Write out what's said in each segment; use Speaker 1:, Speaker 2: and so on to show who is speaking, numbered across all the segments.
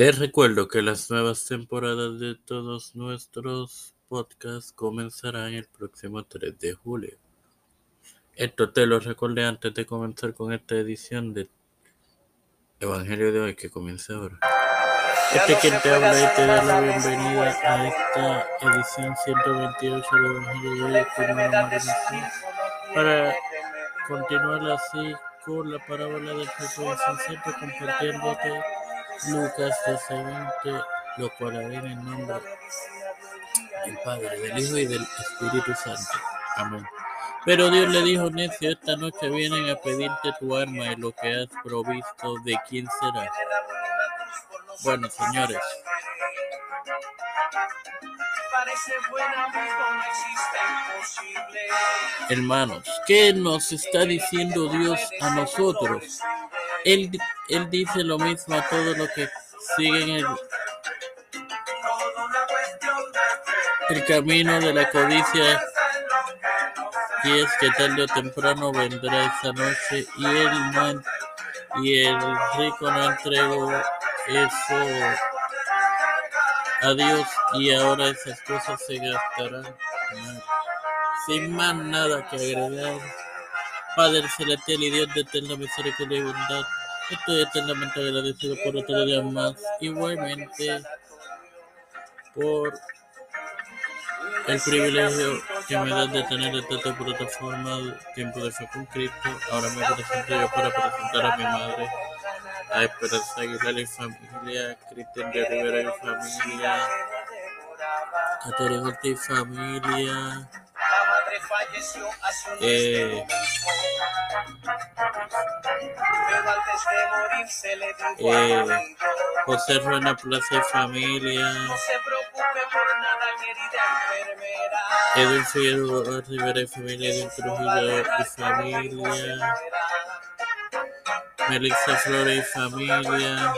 Speaker 1: Te recuerdo que las nuevas temporadas de todos nuestros podcasts comenzarán el próximo 3 de julio. Esto te lo recordé antes de comenzar con esta edición del Evangelio de hoy que comienza ahora. Este quien te habla y te da la bienvenida a esta edición 128 del Evangelio de hoy con para continuar así con la parábola del Jesús insensato compartiéndote Lucas 12:20, lo cual en el nombre del Padre, del Hijo y del Espíritu Santo. Amén. Pero Dios le dijo, necio, esta noche vienen a pedirte tu arma y lo que has provisto, ¿de quién será? Bueno, señores. Hermanos, ¿qué nos está diciendo Dios a nosotros? Él, él dice lo mismo a todos los que siguen el, el camino de la codicia. Y es que tarde o temprano vendrá esa noche y él no y el rico no entregó eso a Dios y ahora esas cosas se gastarán. Sin más nada que agregar Padre celestial y Dios de eterna misericordia y bondad, estoy eternamente agradecido por otro día más, igualmente por el privilegio que me da de tener esta plataforma Tiempo de Fe con Cristo. Ahora me presento yo para presentar a mi madre, a Esperanza Aguilar y familia, Cristian de Rivera y familia, Caterina y familia. Eh, eh, José Ruena Plaza y familia. Edwin Figueroa Rivera y familia. Edwin Trujillo y familia. Melissa Flores y familia.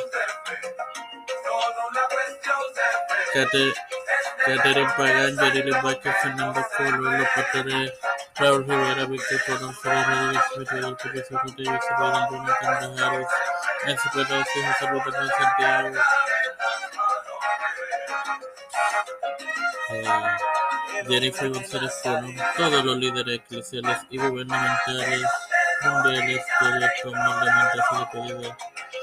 Speaker 1: Catherine Pagán, Yarili Vázquez, Fernando Colo, López Pérez, Raúl Rivera, Víctor Colón, Félix Rodríguez, Miguel Profesor Rodríguez, Isabel Bruno Candajares, Nancy Pedroso, José López de Santiago, eh, Jennifer González Colón, todos los líderes eclesiales y gubernamentales mundiales que humildemente ha sido pedido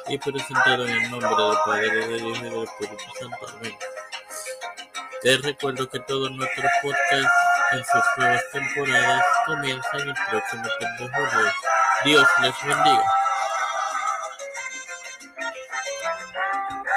Speaker 1: y presentado en el nombre del Padre, del Hijo y del Espíritu Santo. Amén. Te recuerdo que todos nuestros podcasts en sus nuevas temporadas comienzan el próximo 3 de julio. Dios les bendiga.